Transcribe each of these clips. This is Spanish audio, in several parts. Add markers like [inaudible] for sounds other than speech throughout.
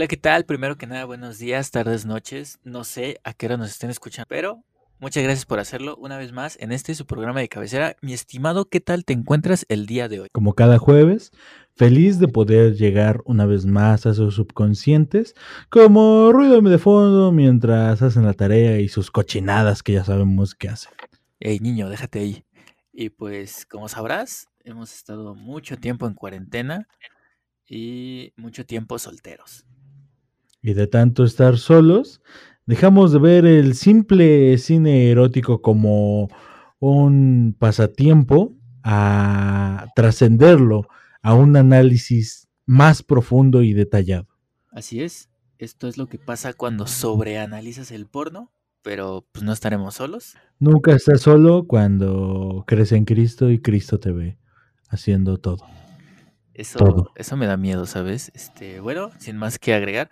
Hola, ¿qué tal? Primero que nada, buenos días, tardes, noches. No sé a qué hora nos estén escuchando, pero muchas gracias por hacerlo una vez más en este su programa de cabecera. Mi estimado, ¿qué tal te encuentras el día de hoy? Como cada jueves, feliz de poder llegar una vez más a sus subconscientes, como ruido de fondo mientras hacen la tarea y sus cochinadas que ya sabemos que hacen. Ey, niño, déjate ahí. Y pues, como sabrás, hemos estado mucho tiempo en cuarentena y mucho tiempo solteros. Y de tanto estar solos, dejamos de ver el simple cine erótico como un pasatiempo a trascenderlo a un análisis más profundo y detallado. Así es, esto es lo que pasa cuando sobreanalizas el porno, pero pues no estaremos solos. Nunca estás solo cuando crees en Cristo y Cristo te ve haciendo todo. Eso, Todo. eso me da miedo, ¿sabes? Este, bueno, sin más que agregar,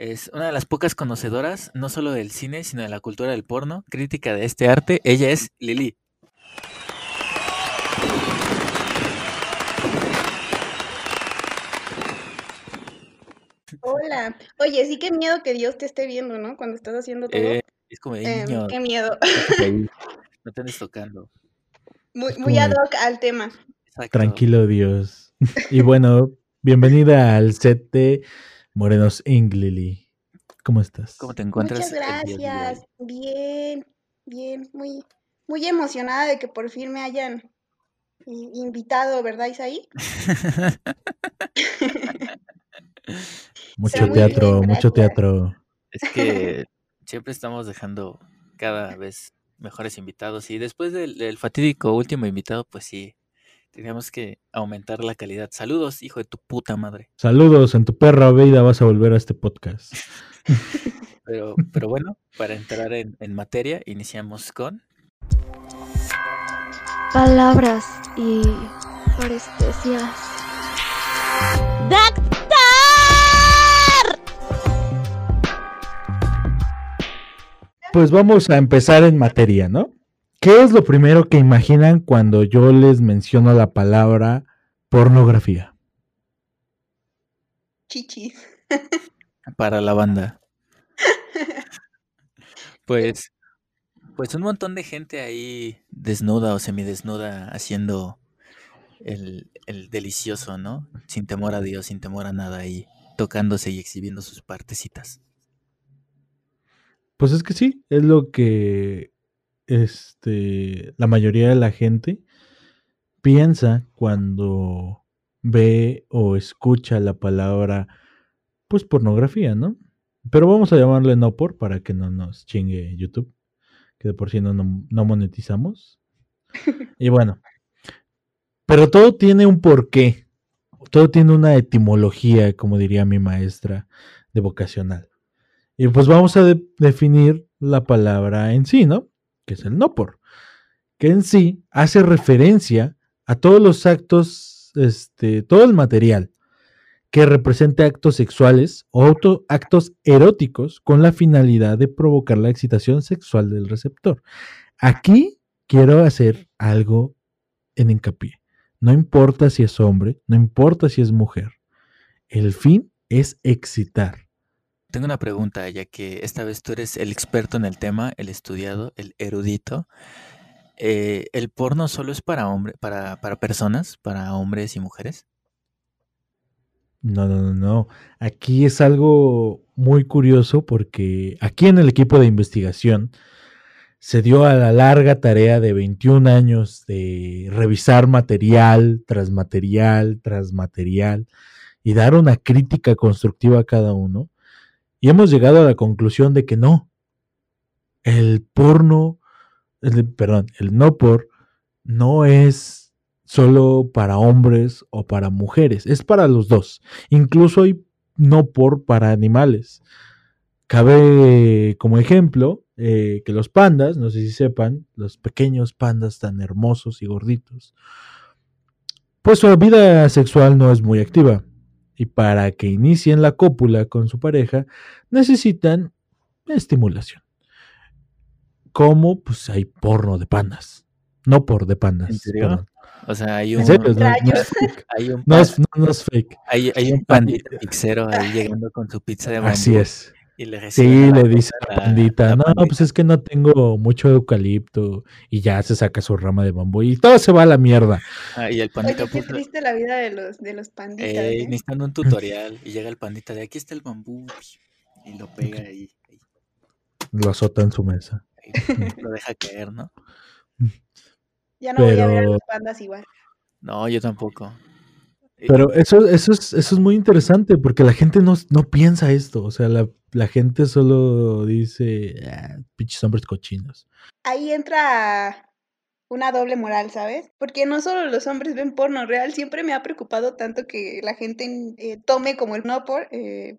es una de las pocas conocedoras, no solo del cine, sino de la cultura del porno, crítica de este arte. Ella es Lili. Hola. Oye, sí, qué miedo que Dios te esté viendo, ¿no? Cuando estás haciendo todo. Eh, es como de Em, niño, qué miedo. no te [laughs] andes tocando. Muy, muy ad hoc al tema. Exacto. Tranquilo Dios. Y bueno, bienvenida al set de Morenos Inc. Lili. ¿Cómo estás? ¿Cómo te encuentras Muchas el día de hoy? gracias. Bien, bien, muy, muy emocionada de que por fin me hayan invitado, ¿verdad, Isaí? [laughs] Mucho teatro, bien, mucho teatro. Es que siempre estamos dejando cada vez mejores invitados y después del, del fatídico último invitado, pues sí, teníamos que aumentar la calidad. Saludos, hijo de tu puta madre. Saludos, en tu perra vida vas a volver a este podcast. [laughs] Pero, pero bueno, para entrar en, en materia, iniciamos con... palabras y parestesias. Pues vamos a empezar en materia, ¿no? ¿Qué es lo primero que imaginan cuando yo les menciono la palabra pornografía? Chichis. para la banda. [laughs] Pues, pues un montón de gente ahí desnuda o semidesnuda haciendo el, el delicioso, ¿no? Sin temor a Dios, sin temor a nada ahí, tocándose y exhibiendo sus partecitas. Pues es que sí, es lo que este, la mayoría de la gente piensa cuando ve o escucha la palabra, pues pornografía, ¿no? Pero vamos a llamarle no por para que no nos chingue YouTube, que de por sí no, no, no monetizamos. [laughs] Y bueno, pero todo tiene un porqué, todo tiene una etimología, como diría mi maestra de vocacional. Y pues vamos a de- definir la palabra en sí, ¿no? Que es el no por. Que en sí hace referencia a todos los actos, este, todo el material que represente actos sexuales o auto- actos eróticos con la finalidad de provocar la excitación sexual del receptor. Aquí quiero hacer algo en hincapié. No importa si es hombre, no importa si es mujer. El fin es excitar. Tengo una pregunta, ya que esta vez tú eres el experto en el tema, el estudiado, el erudito. Eh, ¿el porno solo es para hombre, para, para personas, para hombres y mujeres? No, no, no, no. Aquí es algo muy curioso porque aquí en el equipo de investigación se dio a la larga tarea de 21 años de revisar material tras material tras material y dar una crítica constructiva a cada uno. Y hemos llegado a la conclusión de que no. El porno, el- perdón, el no por no es solo para hombres o para mujeres, es para los dos. Incluso hay no por para animales. Cabe como ejemplo eh, que los pandas, no sé si sepan, los pequeños pandas tan hermosos y gorditos, pues su vida sexual no es muy activa. Y para que inicien la cópula con su pareja, necesitan estimulación. Como pues hay porno de pandas. No por de pandas. ¿En serio? perdón. O sea, hay En un, serio, no, es fake. hay un, No pa- es, no, no es fake. hay, hay un pandita pixero ahí llegando con su pizza de bambú Así es. Y le Sí, le dice a la la- pandita, la no, pandita. pues es que no tengo mucho eucalipto y ya se saca su rama de bambú y todo se va a la mierda. Ah, y el pandita Oye, qué triste la vida de los, de los panditas, eh, ¿eh? necesitan un [laughs] tutorial y llega el pandita de aquí está el bambú y lo pega ahí, ahí, Lo azota en su mesa. [laughs] lo deja caer, ¿no? Ya no voy a ver a los pandas igual. No, yo tampoco. Pero eso, eso, es, eso es muy interesante porque la gente no, no piensa esto. O sea, la, la gente solo dice, "Ah, pinches hombres cochinos. Ahí entra una doble moral, ¿sabes? Porque no solo los hombres ven porno real, siempre me ha preocupado tanto que la gente eh, tome como el no por, eh,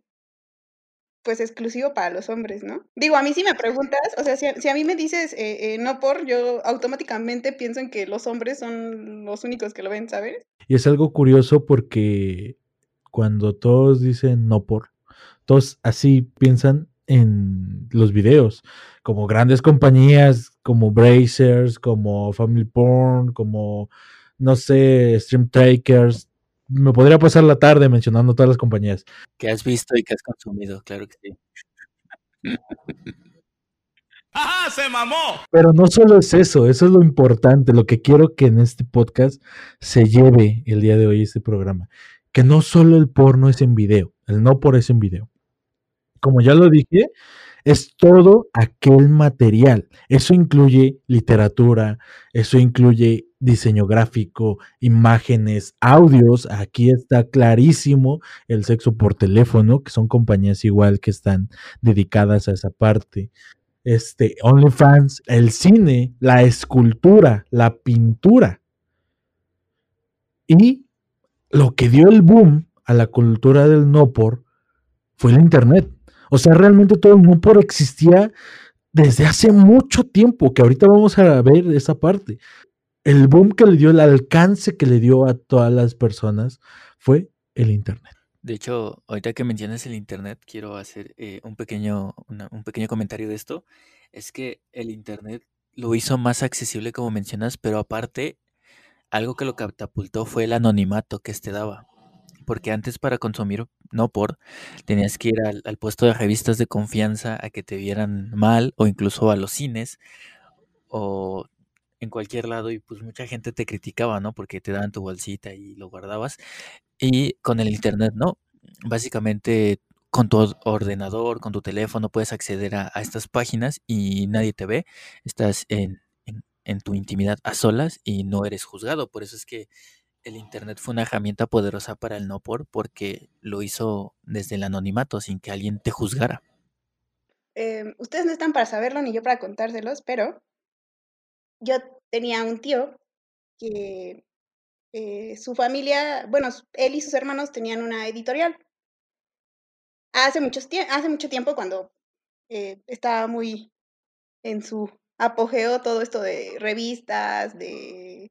pues exclusivo para los hombres, ¿no? Digo, a mí si me preguntas, o sea, si a, si a mí me dices eh, eh, no por, yo automáticamente pienso en que los hombres son los únicos que lo ven, ¿sabes? Y es algo curioso porque cuando todos dicen no por, todos así piensan en los videos, como grandes compañías como Brazers, como Family Porn, como, no sé, Stream Takers. Me podría pasar la tarde mencionando todas las compañías. que has visto y que has consumido, claro que sí. [laughs] ¡Ajá! ¡Se mamó! Pero no solo es eso, eso es lo importante, lo que quiero que en este podcast se lleve el día de hoy este programa, que no solo el porno es en video, el no por es en video. Como ya lo dije, es todo aquel material. Eso incluye literatura, eso incluye diseño gráfico, imágenes, audios. Aquí está clarísimo el sexo por teléfono, que son compañías igual que están dedicadas a esa parte este, OnlyFans, el cine, la escultura, la pintura. Y lo que dio el boom a la cultura del no por fue el Internet. O sea, realmente todo el por existía desde hace mucho tiempo, que ahorita vamos a ver esa parte. El boom que le dio, el alcance que le dio a todas las personas fue el Internet. De hecho, ahorita que mencionas el internet, quiero hacer eh, un pequeño, un pequeño comentario de esto. Es que el internet lo hizo más accesible, como mencionas, pero aparte, algo que lo catapultó fue el anonimato que este daba. Porque antes para consumir, no por, tenías que ir al, puesto de revistas de confianza a que te vieran mal o incluso a los cines o en cualquier lado y pues mucha gente te criticaba, ¿no? Porque te daban tu bolsita y lo guardabas. Y con el internet, ¿no? Básicamente con tu or- ordenador, con tu teléfono puedes acceder a, a estas páginas y nadie te ve. Estás en, en- en tu intimidad a solas y no eres juzgado. Por eso es que el internet fue una herramienta poderosa para el no por, porque lo hizo desde el anonimato, sin que alguien te juzgara. Eh, ustedes no están para saberlo ni yo para contárselos, pero yo tenía un tío que eh, su familia, bueno, él y sus hermanos tenían una editorial. Hace, muchos hace mucho tiempo, cuando eh, estaba muy en su apogeo todo esto de revistas, de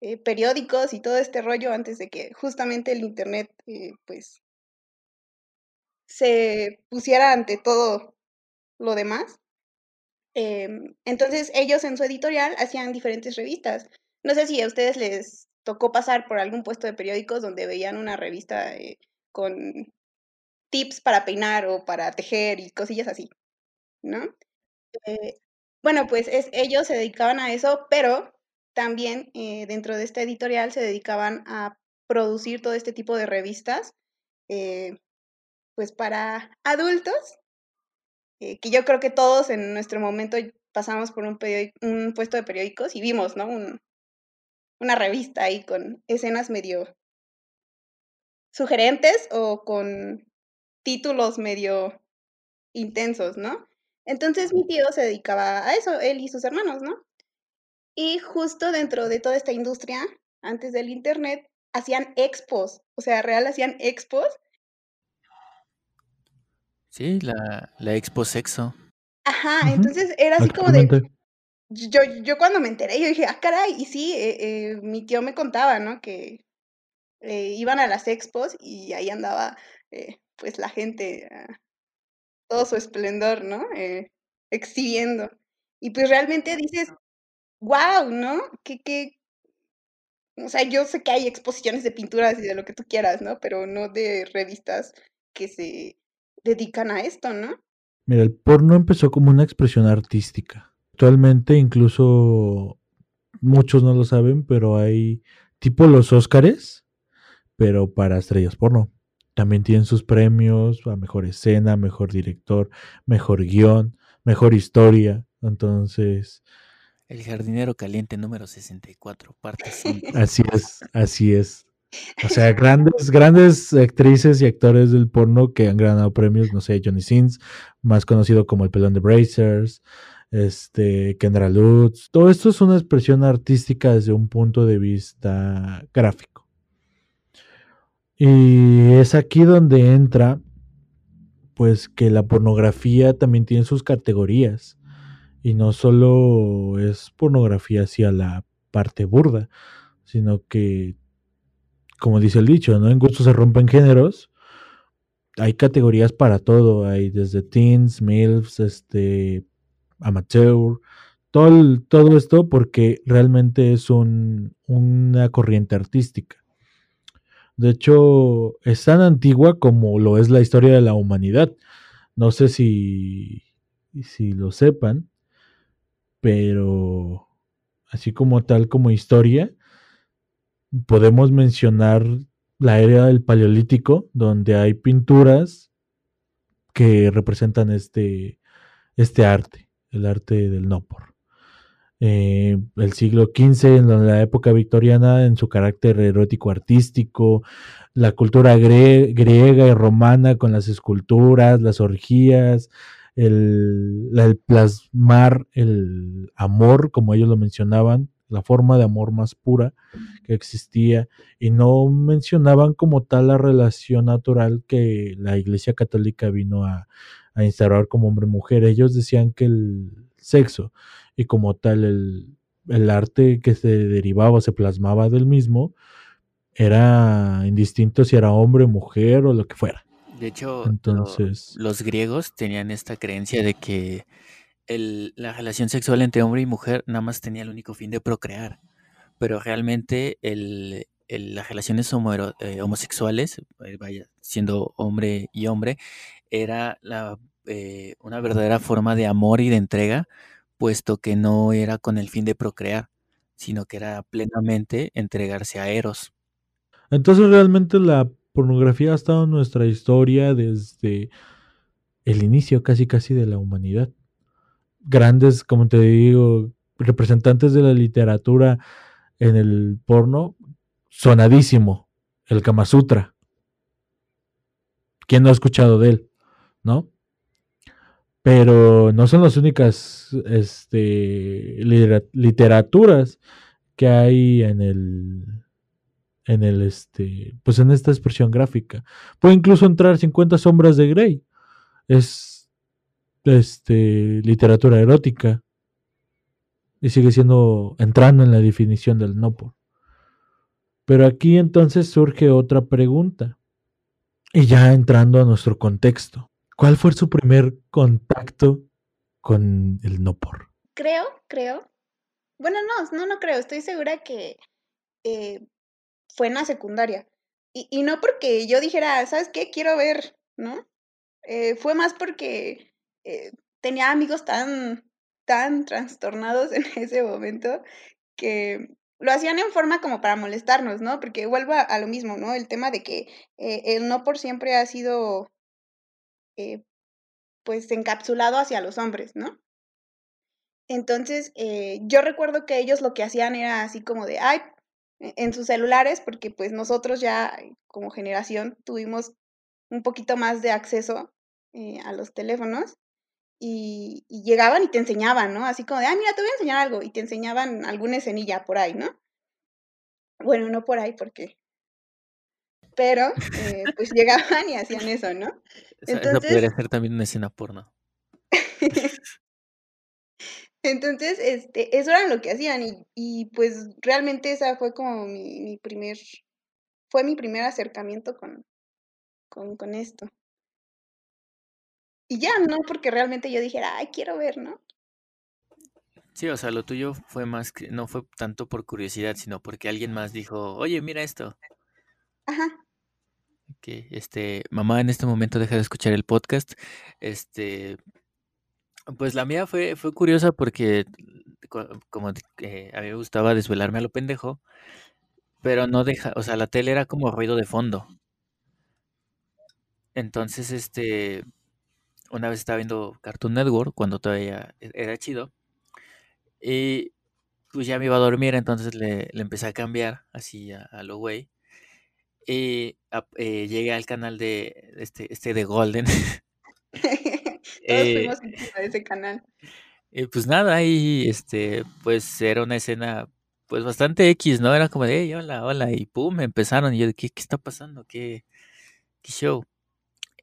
eh, periódicos y todo este rollo, antes de que justamente el Internet, eh, pues, se pusiera ante todo lo demás. Em, entonces ellos en su editorial hacían diferentes revistas. No sé si a ustedes les tocó pasar por algún puesto de periódicos donde veían una revista eh, con tips para peinar o para tejer y cosillas así, ¿no? Bueno, pues es, ellos se dedicaban a eso, pero también eh, dentro de esta editorial se dedicaban a producir todo este tipo de revistas, eh, pues para adultos eh, que yo creo que todos en nuestro momento pasamos por un, un puesto de periódicos y vimos, ¿no? Un- una revista ahí con escenas medio sugerentes o con títulos medio intensos, ¿no? Entonces mi tío se dedicaba a eso, él y sus hermanos, ¿no? Y justo dentro de toda esta industria, antes del internet, hacían expos, o sea, real hacían expos Sí, la, la Expo Sexo. Ajá, entonces era así como de, yo, yo cuando me enteré, yo dije, ah, caray, y sí, eh, eh, mi tío me contaba, ¿no? Que eh, iban a las expos y ahí andaba, eh, pues, la gente, ah, todo su esplendor, ¿no? Eh, exhibiendo. Y pues realmente dices, wow, ¿no? Qué, qué, O sea, yo sé que hay exposiciones de pinturas y de lo que tú quieras, ¿no? Pero no de revistas que se dedican a esto, ¿no? Mira, el porno empezó como una expresión artística. Actualmente incluso muchos no lo saben, pero hay tipo los Óscares, pero para estrellas porno. También tienen sus premios a mejor escena, mejor director, mejor guion, mejor historia. Entonces, El jardinero caliente número 64, parte 5. [laughs] así es, así es. O sea, grandes, grandes actrices y actores del porno que han ganado premios, no sé, Johnny Sins, más conocido como el pelón de Brazers, este, Kendra Lutz. Todo esto es una expresión artística desde un punto de vista gráfico. Y es aquí donde entra, pues, que la pornografía también tiene sus categorías. Y no solo es pornografía hacia la parte burda, sino que, como dice el dicho, ¿no? En gusto se rompen géneros. Hay categorías para todo. Hay desde teens, MILFs, este, amateur, todo, todo esto porque realmente es un- una corriente artística. De hecho, es tan antigua como lo es la historia de la humanidad. No sé si, si lo sepan, pero así como tal como historia, podemos mencionar la era del Paleolítico, donde hay pinturas que representan este, este arte, el arte del no por. Eh, el siglo XV, en la época victoriana, en su carácter erótico artístico, la cultura griega y romana con las esculturas, las orgías, el, la- el plasmar el amor, como ellos lo mencionaban, la forma de amor más pura que existía, y no mencionaban como tal la relación natural que la Iglesia Católica vino a, a instaurar como hombre-mujer. Ellos decían que el sexo y como tal el, el arte que se derivaba, se plasmaba del mismo, era indistinto si era hombre, mujer o lo que fuera. De hecho, lo- los griegos tenían esta creencia de que el- la relación sexual entre hombre y mujer nada más tenía el único fin de procrear, pero realmente el- el- las relaciones eh, homosexuales, eh, vaya, siendo hombre y hombre, era la, eh, una verdadera forma de amor y de entrega, puesto que no era con el fin de procrear, sino que era plenamente entregarse a Eros. entonces realmente la pornografía ha estado en nuestra historia desde el inicio casi casi de la humanidad. Grandes, como te digo, representantes de la literatura en el porno, sonadísimo, el Kama Sutra. ¿Quién no ha escuchado de él? ¿No? Pero no son las únicas este, litera- literaturas que hay en el, en el, este, pues en esta expresión gráfica. Puede incluso entrar 50 sombras de Grey. Es, este, literatura erótica. Y sigue siendo, entrando en la definición del no por. Pero aquí entonces surge otra pregunta. Y ya entrando a nuestro contexto. ¿Cuál fue su primer contacto con el no por? Creo, creo. Bueno, no, no, no creo. Estoy segura que eh, fue en la secundaria. Y, y no porque yo dijera, ¿sabes qué? Quiero ver, ¿no? Eh, fue más porque eh, tenía amigos tan, tan trastornados [laughs] en ese momento que lo hacían en forma como para molestarnos, ¿no? Porque vuelvo a, lo mismo, ¿no? El tema de que eh, el no por siempre ha sido, eh, pues, encapsulado hacia los hombres, ¿no? Entonces, yo recuerdo que ellos lo que hacían era así como de, ay, en sus celulares, porque pues nosotros ya eh, como generación tuvimos un poquito más de acceso eh, a los teléfonos y, y llegaban y te enseñaban, ¿no? Así como de, ay, mira, te voy a enseñar algo y te enseñaban alguna escenilla por ahí, ¿no? Bueno, no por ahí porque... Pero, eh, pues [laughs] llegaban y hacían eso, ¿no? Esa, esa Entonces, podría ser también una escena porno. [laughs] [laughs] Entonces, este, eso era lo que hacían y, y pues realmente esa fue como mi, mi primer, fue mi primer acercamiento con, con, con esto. Y ya, no porque realmente yo dijera, ay, quiero ver, ¿no? Sí, o sea, lo tuyo fue más que, no fue tanto por curiosidad, sino porque alguien más dijo, oye, mira esto. Ajá. Que, este, mamá en este momento deja de escuchar el podcast. Este, pues la mía fue, fue curiosa porque co- como que a mí me gustaba desvelarme a lo pendejo, pero no deja, o sea, la tele era como ruido de fondo. Entonces, este, una vez estaba viendo Cartoon Network cuando todavía e- era chido y pues ya me iba a dormir, entonces le, le empecé a cambiar así a, lo güey y eh, llegué al canal de este, este de Golden. [laughs] Todos Eh, fuimos víctimas de ese canal. y pues nada, ahí este, pues era una escena pues bastante X, ¿no? Era como de, hey, hola, hola, y pum, empezaron, y yo de, ¿qué, qué está pasando? ¿Qué, qué show?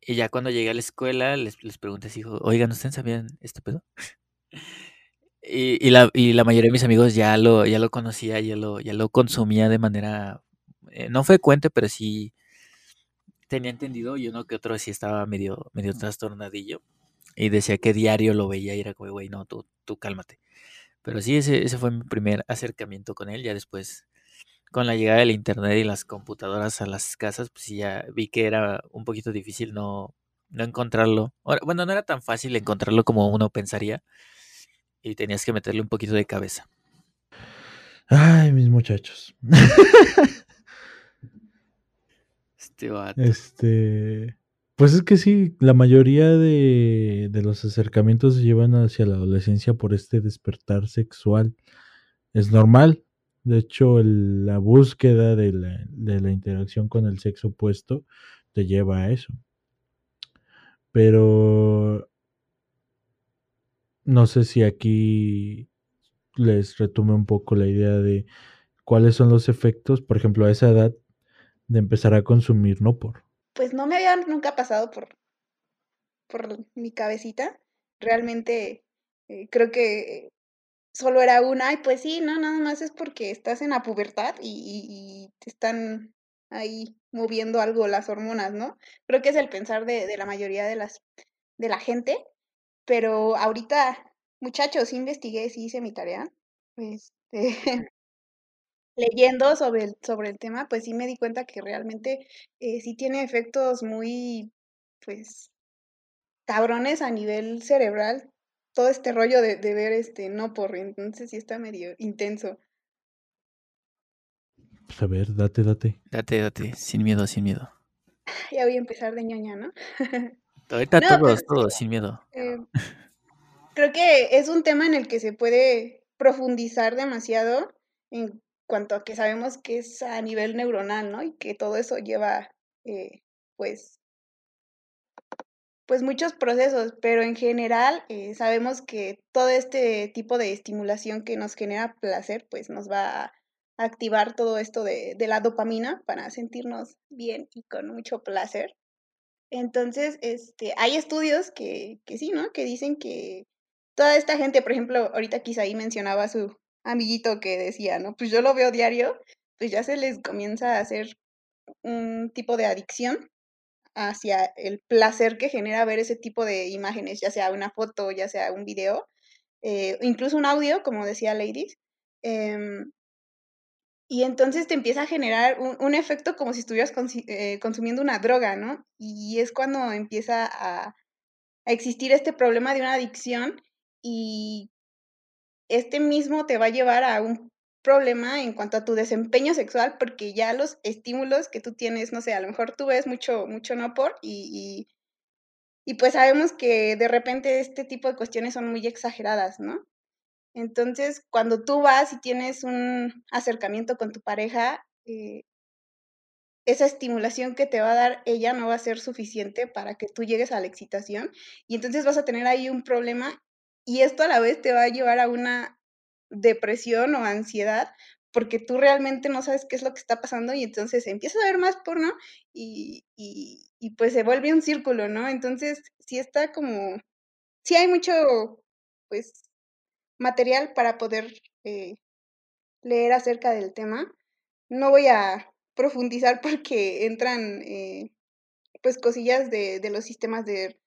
Y ya cuando llegué a la escuela, les, les pregunté si, oigan, ¿ustedes sabían este pedo? [laughs] Y, y la, y la mayoría de mis amigos ya lo, ya lo conocía, ya lo, ya lo consumía de manera, eh, no frecuente, pero sí tenía entendido, y uno que otro sí estaba medio, medio trastornadillo, y decía que diario lo veía y era como, güey, no, tú, tú cálmate. Pero sí, ese, ese fue mi primer acercamiento con él, ya después con la llegada del internet y las computadoras a las casas, pues sí ya vi que era un poquito difícil no, no encontrarlo. Bueno, no era tan fácil encontrarlo como uno pensaría y tenías que meterle un poquito de cabeza. Ay, mis muchachos. Este vato. Este. Pues es que sí, la mayoría de, de los acercamientos se llevan hacia la adolescencia por este despertar sexual. Es normal. De hecho, la búsqueda de la, de la interacción con el sexo opuesto te lleva a eso. Pero no sé si aquí les retume un poco la idea de cuáles son los efectos, por ejemplo, a esa edad de empezar a consumir no por. Pues no me había nunca pasado por, por mi cabecita. Realmente eh, creo que solo era una, y pues sí, no, nada más es porque estás en la pubertad y, te están ahí moviendo algo las hormonas, ¿no? Creo que es el pensar de, la mayoría de las de la gente, pero ahorita, muchachos, investigué, sí hice mi tarea. Este, leyendo sobre el, sobre el tema, pues sí me di cuenta que realmente eh, sí tiene efectos muy, pues, cabrones a nivel cerebral. Todo este rollo de, de ver este no por, entonces sí está medio intenso. Pues a ver, date, date. Date, date, sin miedo, sin miedo. [laughs] Ya voy a empezar de ñoña, ¿no? [laughs] Ahorita No, todos, todos, sin miedo. Eh, creo que es un tema en el que se puede profundizar demasiado en cuanto a que sabemos que es a nivel neuronal, ¿no? Y que todo eso lleva, eh, pues, pues muchos procesos, pero en general eh, sabemos que todo este tipo de estimulación que nos genera placer, pues nos va a activar todo esto de, de la dopamina para sentirnos bien y con mucho placer. Entonces, este, hay estudios que, que sí, ¿no? Que dicen que toda esta gente, por ejemplo, ahorita quizá ahí mencionaba su amiguito que decía, ¿no? Pues yo lo veo diario, pues ya se les comienza a hacer un tipo de adicción hacia el placer que genera ver ese tipo de imágenes, ya sea una foto, ya sea un video, eh, incluso un audio, como decía Ladies. em, y entonces te empieza a generar un, efecto como si estuvieras eh, consumiendo una droga, ¿no? Y es cuando empieza a, a existir este problema de una adicción y este mismo te va a llevar a un problema en cuanto a tu desempeño sexual, porque ya los estímulos que tú tienes, no sé, a lo mejor tú ves mucho, mucho no por y, y, pues sabemos que de repente este tipo de cuestiones son muy exageradas, ¿no? Entonces, cuando tú vas y tienes un acercamiento con tu pareja, eh, esa estimulación que te va a dar ella no va a ser suficiente para que tú llegues a la excitación y entonces vas a tener ahí un problema y esto a la vez te va a llevar a una depresión o ansiedad porque tú realmente no sabes qué es lo que está pasando y entonces empiezas a ver más porno y, y, pues se vuelve un círculo, ¿no? Entonces, sí está como, sí hay mucho, pues, material para poder eh, leer acerca del tema. No voy a profundizar [laughs] porque entran eh, pues cosillas de los sistemas de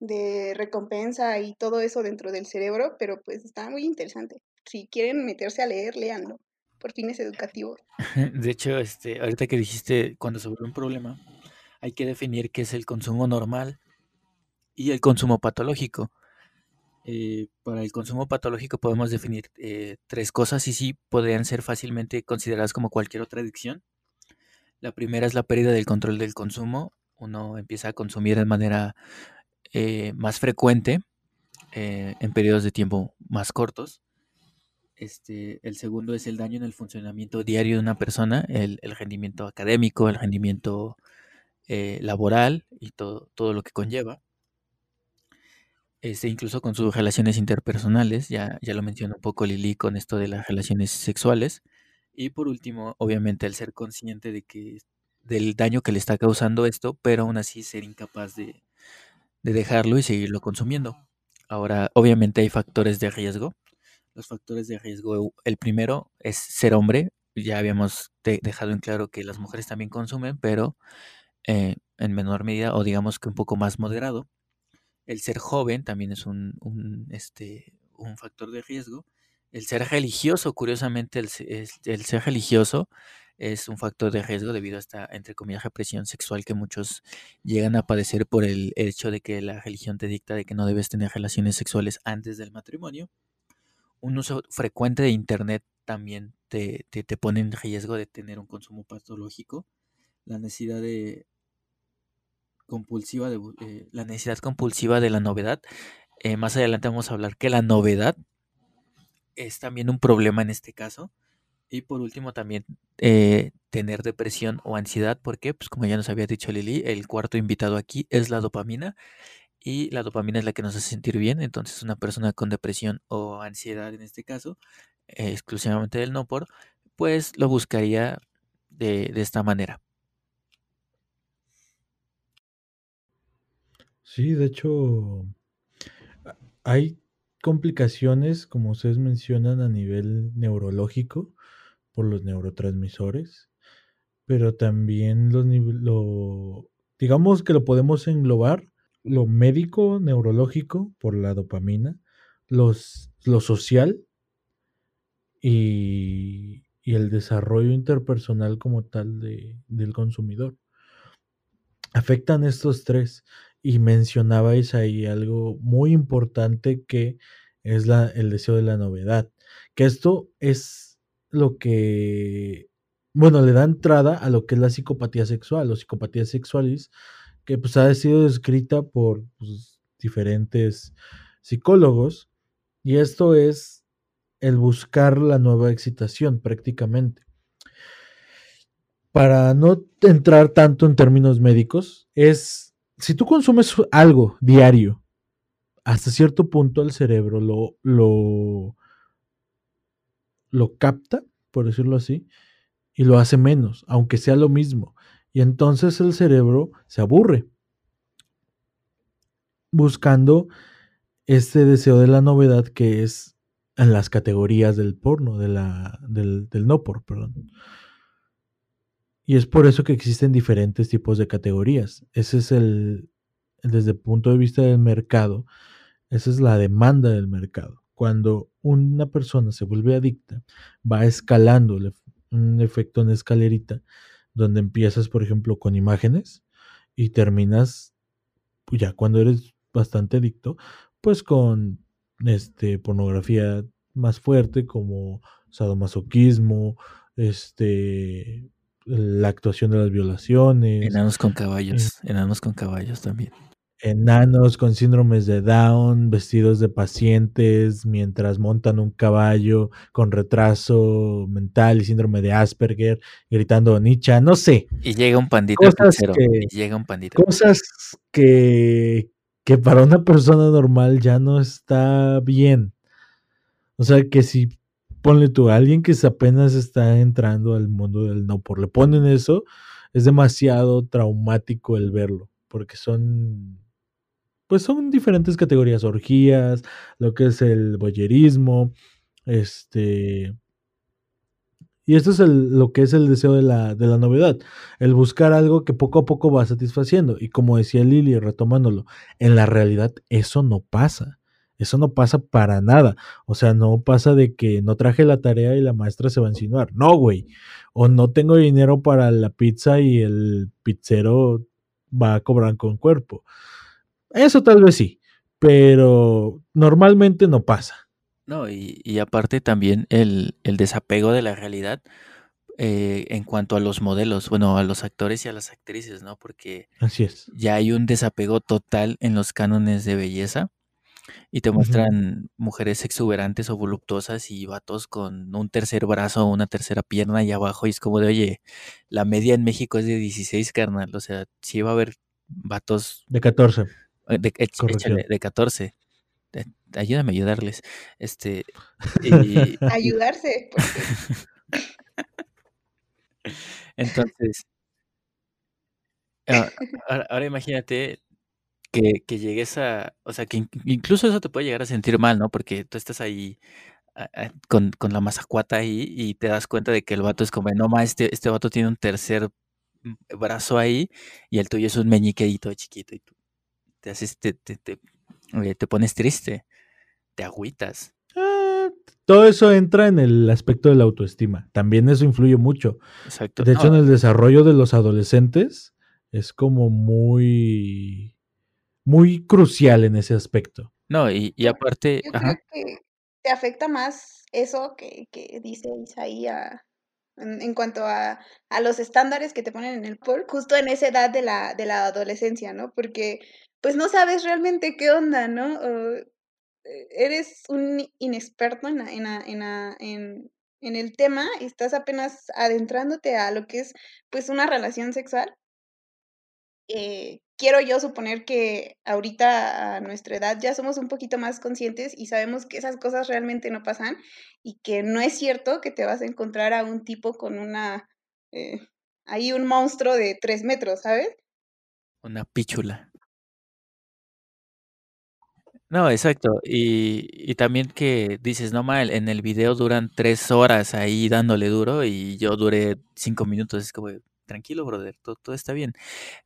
de recompensa y todo eso dentro del cerebro, pero pues está muy interesante. Si quieren meterse a leer, léanlo por fines educativos. [laughs] De hecho, este, ahorita que dijiste cuando vuelve un problema, hay que definir qué es el consumo normal y el consumo patológico. Eh, para el consumo patológico podemos definir eh, tres cosas y sí podrían ser fácilmente consideradas como cualquier otra adicción. La primera es la pérdida del control del consumo. Uno empieza a consumir de manera eh, más frecuente en periodos de tiempo más cortos. Este, el segundo es el daño en el funcionamiento diario de una persona, el, rendimiento académico, el rendimiento laboral y todo, todo lo que conlleva este, incluso con sus relaciones interpersonales, ya, ya lo mencionó un poco Lili con esto de las relaciones sexuales. Y por último, obviamente, el ser consciente de que del daño que le está causando esto, pero aún así ser incapaz de, de dejarlo y seguirlo consumiendo. Ahora, obviamente hay factores de riesgo. Los factores de riesgo, el primero es ser hombre. Ya habíamos dejado en claro que las mujeres también consumen, pero eh, en menor medida o digamos que un poco más moderado. El ser joven también es un, este, un factor de riesgo. El ser religioso, curiosamente, el, ser religioso es un factor de riesgo debido a esta, entre comillas, represión sexual que muchos llegan a padecer por el hecho de que la religión te dicta de que no debes tener relaciones sexuales antes del matrimonio. Un uso frecuente de Internet también te, te pone en riesgo de tener un consumo patológico. La necesidad de compulsiva de eh, la necesidad compulsiva de la novedad. Eh, más adelante vamos a hablar que la novedad es también un problema en este caso. Y por último también eh, tener depresión o ansiedad, porque pues como ya nos había dicho Lili, el cuarto invitado aquí es la dopamina y la dopamina es la que nos hace sentir bien. Entonces una persona con depresión o ansiedad en este caso, exclusivamente del no por, pues lo buscaría de esta manera. Sí, de hecho, hay complicaciones, como ustedes mencionan, a nivel neurológico por los neurotransmisores, pero también los lo, digamos que lo podemos englobar, lo médico, neurológico, por la dopamina, los, lo social y, y el desarrollo interpersonal como tal de, del consumidor. Afectan estos tres y mencionabais ahí algo muy importante que es la, el deseo de la novedad. Que esto es lo que, bueno, le da entrada a lo que es la psicopatía sexual o psicopatía sexualis, que pues ha sido descrita por pues, diferentes psicólogos. Y esto es el buscar la nueva excitación prácticamente. Para no entrar tanto en términos médicos, es si tú consumes algo diario, hasta cierto punto el cerebro lo, lo, lo capta, por decirlo así, y lo hace menos, aunque sea lo mismo. Y entonces el cerebro se aburre buscando este deseo de la novedad que es en las categorías del porno, de la, del, no por, perdón. Y es por eso que existen diferentes tipos de categorías. Ese es el, desde el punto de vista del mercado, esa es la demanda del mercado. Cuando una persona se vuelve adicta, va escalando un efecto en escalerita, donde empiezas, por ejemplo, con imágenes y terminas, pues ya cuando eres bastante adicto, pues con este, pornografía más fuerte como sadomasoquismo, este, la actuación de las violaciones. Enanos con caballos, enanos con caballos también. Enanos con síndromes de Down, vestidos de pacientes mientras montan un caballo con retraso mental y síndrome de Asperger, gritando Nietzsche, no sé. Y llega un pandito cosas que, llega un pandito. Cosas que, que para una persona normal ya no está bien. O sea que si ponle tú, a alguien que apenas está entrando al mundo del no por le ponen eso, es demasiado traumático el verlo, porque son, pues son diferentes categorías, orgías, lo que es el boyerismo, este, Y esto es el, lo que es el deseo de la, de la novedad, el buscar algo que poco a poco va satisfaciendo. Y como decía Lili, retomándolo, en la realidad eso no pasa. Eso no pasa para nada. O sea, no pasa de que no traje la tarea y la maestra se va a insinuar. No, güey. O no tengo dinero para la pizza y el pizzero va a cobrar con cuerpo. Eso tal vez sí, pero normalmente no pasa. No, y, y aparte también el, el desapego de la realidad eh, en cuanto a los modelos, bueno, a los actores y a las actrices, ¿no? Porque Así es. ya hay un desapego total en los cánones de belleza y te muestran mujeres exuberantes o voluptuosas y vatos con un tercer brazo o una tercera pierna ahí abajo y es como de, oye, la media en México es de 16, carnal, o sea, sí va a haber vatos De 14. eh, de, Corrección. échale, de 14. Eh, Ayúdame a ayudarles. Este, y [laughs] Ayudarse, porque entonces, ah, ahora, ahora imagínate que, que llegues a, o sea, que in- incluso eso te puede llegar a sentir mal, ¿no? Porque tú estás ahí ah, ah, con, con la mazacuata ahí y te das cuenta de que el vato es como, no ma, este, este vato tiene un tercer mm, brazo ahí y el tuyo es un meñiquedito chiquito y tú te haces, te, te, te, eh, te pones triste, te agüitas. Ah, todo eso entra en el aspecto de la autoestima. También eso influye mucho. Exacto. De hecho, No, en el desarrollo de los adolescentes es como muy, muy crucial en ese aspecto. no, y, y aparte, yo ajá, creo que te afecta más eso que, que dice Isaí a- en, en cuanto a, a los estándares que te ponen en el por, justo en esa edad de la, de la adolescencia, ¿no? Porque pues no sabes realmente qué onda, ¿no? O, eh, eres un inexperto en, en, en, en el tema y estás apenas adentrándote a lo que es pues una relación sexual. Eh, quiero yo suponer que ahorita a nuestra edad ya somos un poquito más conscientes y sabemos que esas cosas realmente no pasan y que no es cierto que te vas a encontrar a un tipo con una, eh, ahí un monstruo de tres metros, ¿sabes? una pichula. No, exacto. Y, y también que dices, no mal, en el video duran tres horas ahí dándole duro y yo duré cinco minutos. Es como, tranquilo, brother, todo, todo está bien.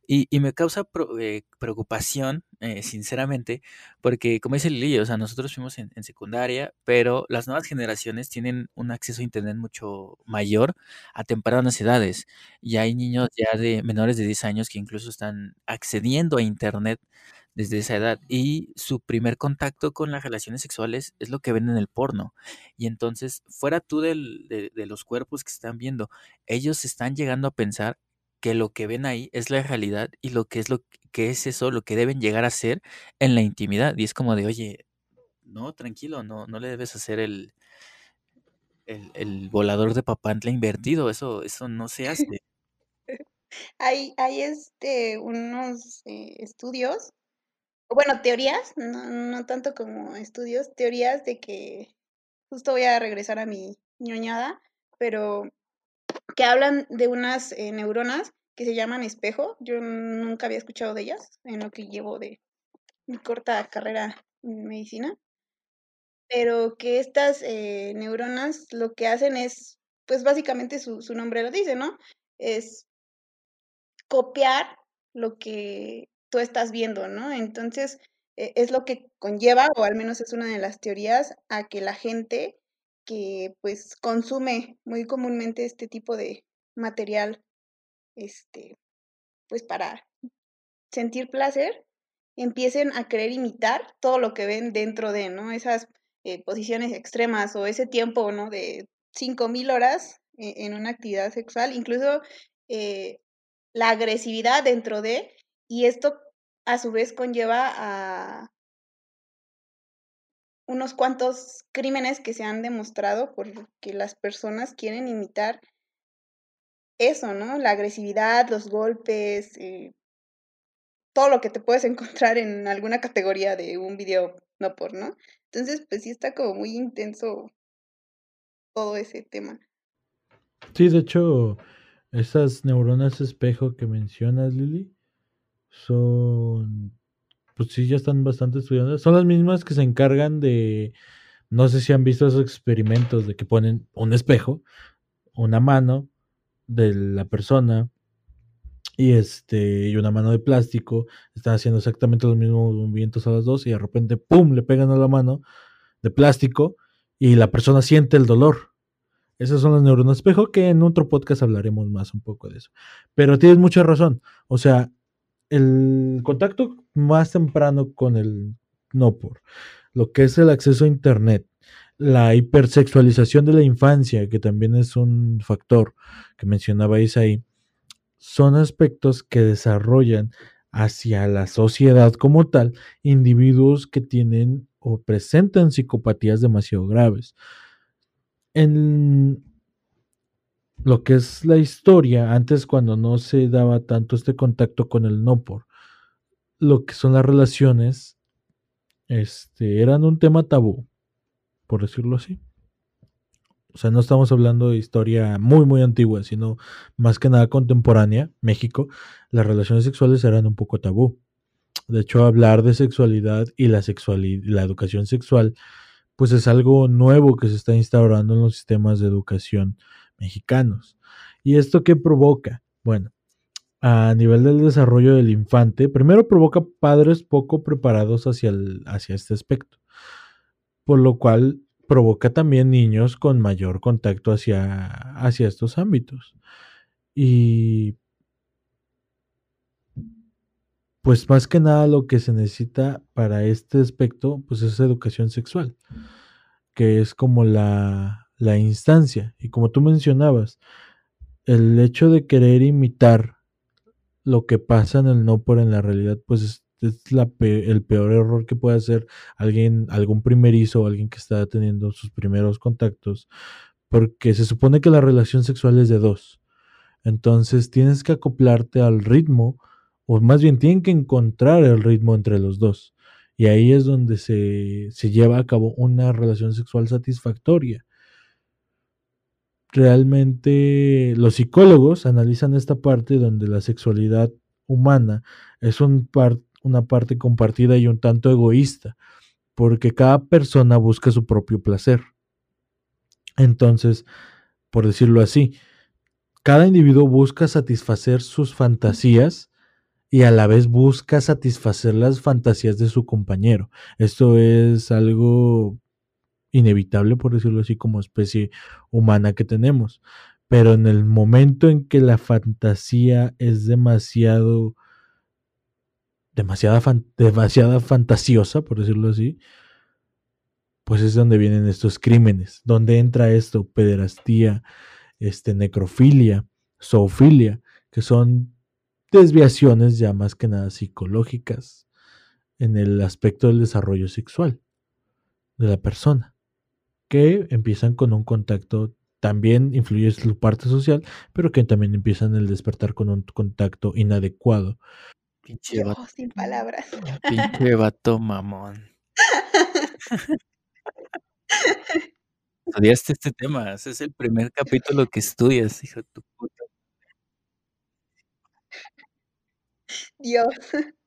Y, y me causa pro- eh, preocupación, eh, sinceramente, porque como dice Lili, o sea, nosotros fuimos en, en secundaria, pero las nuevas generaciones tienen un acceso a Internet mucho mayor a tempranas edades. Y hay niños ya de menores de 10 años que incluso están accediendo a Internet desde esa edad y su primer contacto con las relaciones sexuales es lo que ven en el porno. Y entonces, fuera tú del- de, de los cuerpos que están viendo, ellos están llegando a pensar que lo que ven ahí es la realidad y lo que es lo que es eso, lo que deben llegar a ser en la intimidad. Y es como de, oye, no, tranquilo, no, no le debes hacer el, el, volador de papantla invertido, eso, eso no se hace. [laughs] Hay, hay este, unos eh, estudios, bueno, teorías, no, no tanto como estudios, teorías de que, justo voy a regresar a mi ñoñada, pero que hablan de unas eh, neuronas que se llaman espejo. Yo nunca había escuchado de ellas en lo que llevo de mi corta carrera en medicina, pero que estas eh, neuronas lo que hacen es, pues básicamente su, su nombre lo dice, ¿no? Es copiar lo que tú estás viendo, ¿no? Entonces, e- es lo que conlleva, o al menos es una de las teorías, a que la gente que pues consume muy comúnmente este tipo de material, este, pues para sentir placer, empiecen a querer imitar todo lo que ven dentro de, ¿no? Esas eh, posiciones extremas o ese tiempo, ¿no? De 5000 horas e- en una actividad sexual, incluso eh, la agresividad dentro de, y esto a su vez conlleva a unos cuantos crímenes que se han demostrado porque las personas quieren imitar eso, ¿no? La agresividad, los golpes, eh, todo lo que te puedes [laughs] encontrar en alguna categoría de un video no porno. Entonces, pues sí está como muy intenso todo ese tema. Sí, de hecho, esas neuronas espejo que mencionas, Lili, son, pues sí, ya están bastante estudiadas. Son las mismas que se encargan de, no sé si han visto esos experimentos de que ponen un espejo una mano de la persona y este y una mano de plástico están haciendo exactamente los mismos movimientos a las dos y de repente pum le pegan a la mano de plástico y la persona siente el dolor. Esas son las neuronas espejo que en otro podcast hablaremos más un poco de eso. Pero tienes mucha razón. O sea, el contacto más temprano con el no por lo que es el acceso a internet, la hipersexualización de la infancia, que también es un factor que mencionabais ahí, son aspectos que desarrollan hacia la sociedad como tal individuos que tienen o presentan psicopatías demasiado graves. En lo que es la historia, antes cuando no se daba tanto este contacto con el no por, lo que son las relaciones, este, eran un tema tabú, por decirlo así. O sea, no estamos hablando de historia muy, muy antigua, sino más que nada contemporánea, México, las relaciones sexuales eran un poco tabú. De hecho, hablar de sexualidad y la, sexualidad, la educación sexual, pues es algo nuevo que se está instaurando en los sistemas de educación mexicanos. ¿Y esto qué provoca? Bueno, a nivel del desarrollo del infante, primero provoca padres poco preparados hacia, el, hacia este aspecto, por lo cual provoca también niños con mayor contacto hacia, hacia estos ámbitos. Y pues más que nada lo que se necesita para este aspecto, pues es educación sexual, que es como la, la instancia. Y como tú mencionabas, el hecho de querer imitar lo que pasa en el no por en la realidad, pues es, la el peor error que puede hacer alguien, algún primerizo o alguien que está teniendo sus primeros contactos, porque se supone que la relación sexual es de dos. Entonces tienes que acoplarte al ritmo, o más bien tienen que encontrar el ritmo entre los dos. Y ahí es donde se, se lleva a cabo una relación sexual satisfactoria realmente los psicólogos analizan esta parte donde la sexualidad humana es un una parte compartida y un tanto egoísta, porque cada persona busca su propio placer. Entonces, por decirlo así, cada individuo busca satisfacer sus fantasías y a la vez busca satisfacer las fantasías de su compañero. Esto es algo inevitable, por decirlo así, como especie humana que tenemos. Pero en el momento en que la fantasía es demasiado, demasiada, fantasiosa, por decirlo así, pues es donde vienen estos crímenes, donde entra esto, pederastía, este, necrofilia, zoofilia, que son desviaciones ya más que nada psicológicas en el aspecto del desarrollo sexual de la persona que empiezan con un contacto, también influye su parte social, pero que también empiezan el despertar con un contacto inadecuado. Pinche vato. sin palabras. Pinche [laughs] vato mamón. [laughs] Estudiaste este tema, ese es el primer capítulo que estudias, hijo de tu puta. Dios.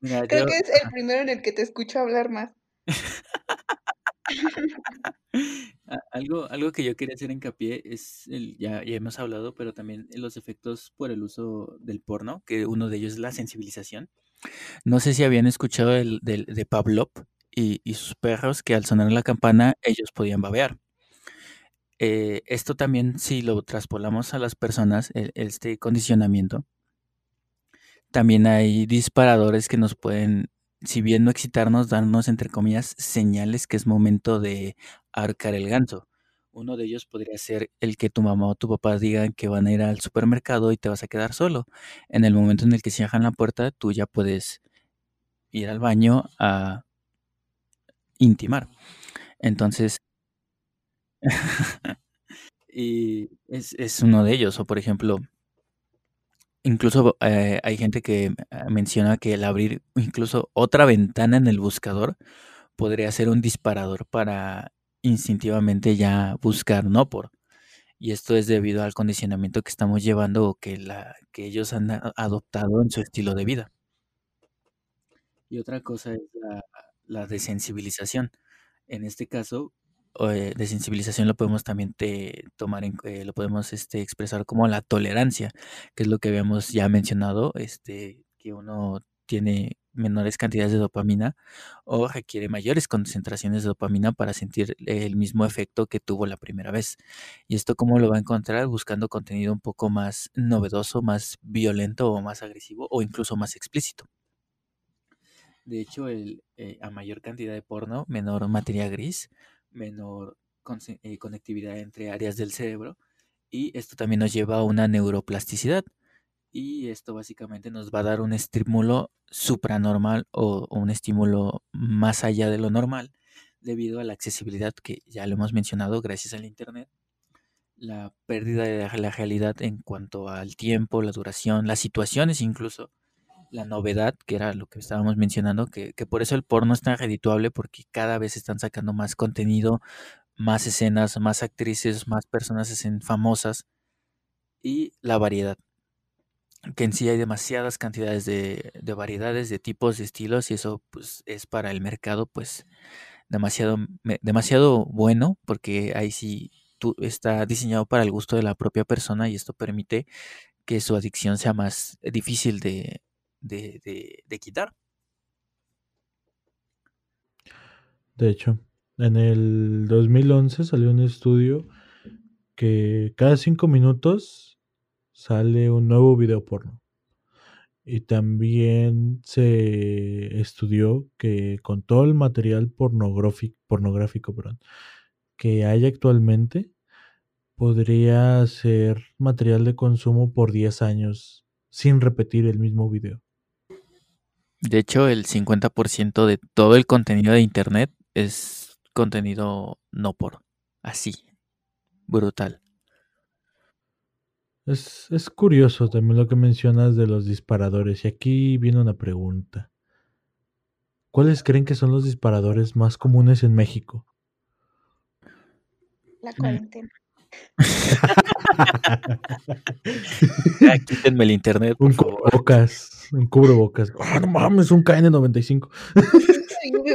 Creo que es el primero en el que te escucho hablar más. [laughs] algo, algo que yo quería hacer hincapié es, el, ya, ya hemos hablado, pero también los efectos por el uso del porno, que uno de ellos es la sensibilización. No sé si habían escuchado el, de Pavlov y, sus perros que al sonar la campana ellos podían babear. Eh, esto también, si lo traspolamos a las personas, e, este condicionamiento, también hay disparadores que nos pueden si bien no excitarnos, darnos, entre comillas, señales que es momento de arcar el ganso. Uno de ellos podría ser el que tu mamá o tu papá digan que van a ir al supermercado y te vas a quedar solo. En el momento en el que cierran la puerta, tú ya puedes ir al baño a intimar. Entonces, [laughs] y es, es uno de ellos. O por ejemplo, Incluso eh, hay gente que ah, menciona que el abrir incluso otra ventana en el buscador podría ser un disparador para instintivamente ya buscar no por. Y esto es debido al condicionamiento que estamos llevando o que, la, que ellos han adoptado en su estilo de vida. Y otra cosa es la, desensibilización. En este caso, eh, de sensibilización lo podemos también te, tomar en, eh, lo podemos este, expresar como la tolerancia, que es lo que habíamos ya mencionado, este, que uno tiene menores cantidades de dopamina o requiere mayores concentraciones de dopamina para sentir el mismo efecto que tuvo la primera vez. ¿Y esto cómo lo va a encontrar? Buscando contenido un poco más novedoso, más violento o más agresivo o incluso más explícito. De hecho, el, eh, a mayor cantidad de porno, menor materia gris, menor eh, conectividad entre áreas del cerebro y esto también nos lleva a una neuroplasticidad y esto básicamente nos va a dar un estímulo supranormal o, un estímulo más allá de lo normal debido a la accesibilidad que ya lo hemos mencionado gracias al internet la pérdida de la realidad en cuanto al tiempo, la duración, las situaciones incluso, la novedad, que era lo que estábamos mencionando, que, que por eso el porno es tan redituable, porque cada vez están sacando más contenido, más escenas, más actrices, más personas famosas y la variedad que en sí hay demasiadas cantidades de, de, variedades, de tipos, de estilos, y eso pues es para el mercado pues demasiado, demasiado bueno, porque ahí sí está diseñado para el gusto de la propia persona y esto permite que su adicción sea más difícil de, de, de, de quitar. De hecho, en el 2011 salió un estudio que cada cinco minutos sale un nuevo video porno. Y también se estudió que con todo el material pornográfico, pornográfico que hay actualmente, podría ser material de consumo por 10 años sin repetir el mismo video. De hecho, el 50% de todo el contenido de Internet es contenido no por. Así. Brutal. Es, es curioso también lo que mencionas de los disparadores. Y aquí viene una pregunta. ¿Cuáles creen que son los disparadores más comunes en México? La cuarentena. Ya, quítenme el internet, por Un favor. cubrebocas. Un cubrebocas. Ah, no mames, un KN95. Sí, güey.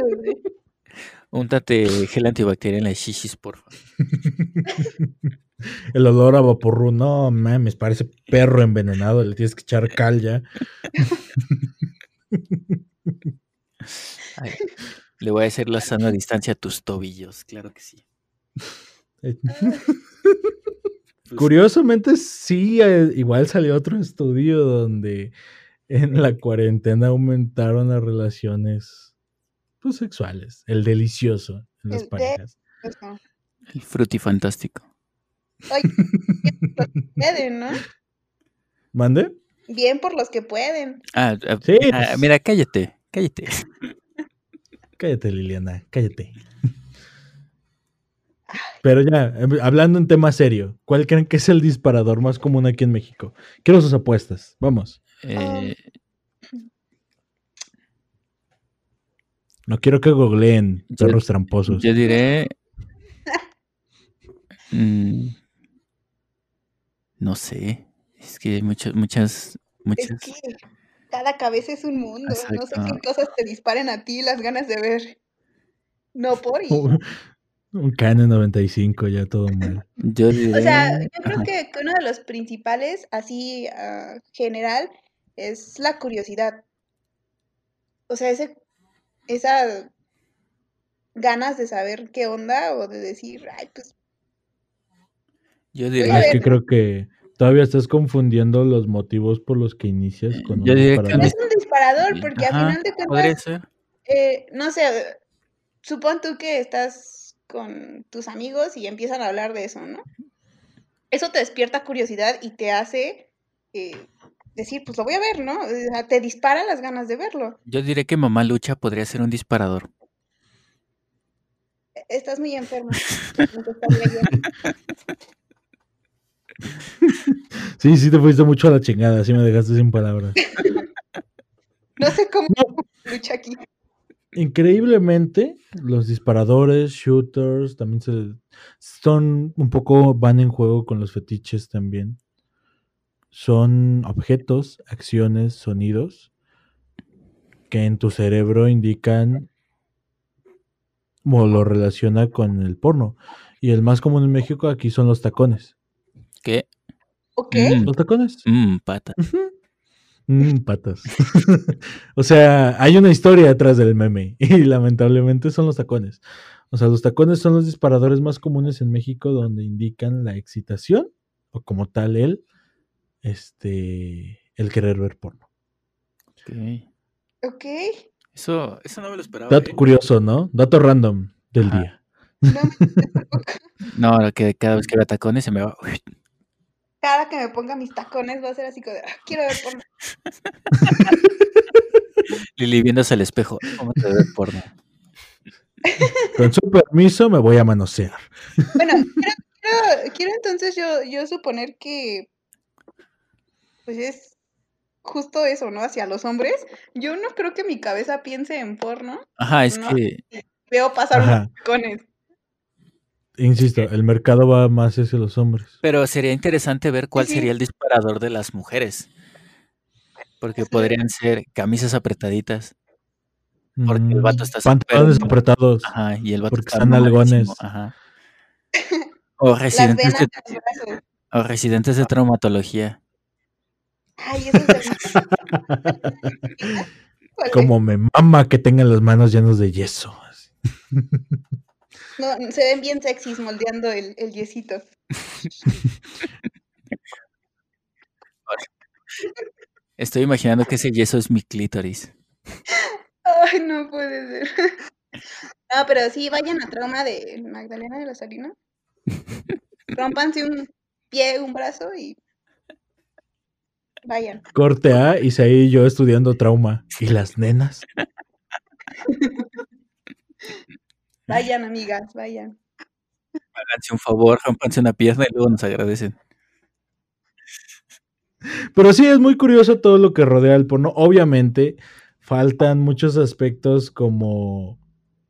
Úntate gel antibacterial en las shishis, por favor. [laughs] El olor a vaporru. No mames, parece perro envenenado. Le tienes que echar cal ya. Ay, le voy a hacer la sana distancia a tus tobillos, claro que sí. Pues, [laughs] Curiosamente, sí, eh, igual salió otro estudio donde en la cuarentena aumentaron las relaciones pues, sexuales, el delicioso en las parejas. El frutifantástico. Oye, bien por los que pueden, ¿no? ¿Mande? Bien por los que pueden. Ah, ah, Sí. ah, mira, cállate, cállate. Cállate, Liliana, cállate. Pero ya, em, hablando en tema serio, ¿cuál creen que es el disparador más común aquí en México? Quiero sus apuestas, vamos. Eh, No quiero que googleen Yo- perros tramposos. yo diré. [laughs] mm, no sé. Es que hay muchas, muchas, Es muchas. que cada cabeza es un mundo. No sé qué cosas te disparen a ti las ganas de ver. No por [laughs] y. Un, un KN95, ya todo mal. Yo diré. O sea, yo creo ajá, que uno de los principales, así ah, general, es la curiosidad. O sea, ese, esa ganas de saber qué onda o de decir, ay, pues yo diría. es que creo que todavía estás confundiendo los motivos por los que inicias con un Yo diría que no disparador. es un disparador, porque Ajá, a final de cuentas, eh, no sé, supón tú que estás con tus amigos y empiezan a hablar de eso, ¿no? Eso te despierta curiosidad y te hace eh, decir, pues lo voy a ver, ¿no? O sea, te dispara las ganas de verlo. Yo diré que Mamá Lucha podría ser un disparador. E- Estás muy enfermo. [laughs] No te estaría yo. [laughs] Sí, sí te fuiste mucho a la chingada, sí me dejaste sin palabras. [laughs] No sé cómo lucha aquí. Increíblemente, los disparadores, shooters, también se son un poco, van en juego con los fetiches también. Son objetos, acciones, sonidos que en tu cerebro indican o lo relaciona con el porno. Y el más común en México aquí son los tacones. ¿Qué? ¿Ok? Mm, ¿Los tacones? mm, pata. Ujú. Mm, patas. [laughs] o sea, hay una historia detrás del meme y lamentablemente son los tacones. O sea, los tacones son los disparadores más comunes en México donde indican la excitación o como tal el, este, el querer ver porno. Ok. Ok. Eso, eso no me lo esperaba. Dato ¿eh? curioso, ¿no? Dato random del Ajá. día. No. [laughs] No, que cada vez que vea tacones se me va. Cada que me ponga mis tacones va a ser así como de, "Ah, quiero ver porno. [laughs] Lili viéndose al espejo. ¿Cómo te ve porno? [laughs] Con su permiso me voy a manosear. Bueno, quiero, quiero, quiero entonces yo, yo suponer que pues es justo eso, ¿no? Hacia los hombres. Yo no creo que mi cabeza piense en porno. Ajá, es No. que Veo pasar Ajá. unos tacones. Insisto, el mercado va más hacia los hombres. Pero sería interesante ver cuál Sí. sería el disparador de las mujeres. Porque Sí. podrían ser camisas apretaditas. Porque el Mm, vato está Pantalones apretados. Ajá, y el vato Porque está están algones. Ajá. [laughs] O residentes, de, o residentes de traumatología. Ay, eso es. [laughs] Como me mama que tengan las manos llenas de yeso. [laughs] No, se ven bien sexys moldeando el, el yesito. [laughs] Estoy imaginando que ese yeso es mi clítoris. Ay, no puede ser. No, pero sí, vayan a trauma de Magdalena de la Salina. [laughs] Rómpanse un pie, un brazo y vayan. Corte A, y ahí yo estudiando trauma. ¿Y las nenas? [laughs] Vayan, amigas, vayan. Háganse un favor, rompanse una pierna y luego nos agradecen. Pero sí, es muy curioso todo lo que rodea el porno. Obviamente, faltan muchos aspectos como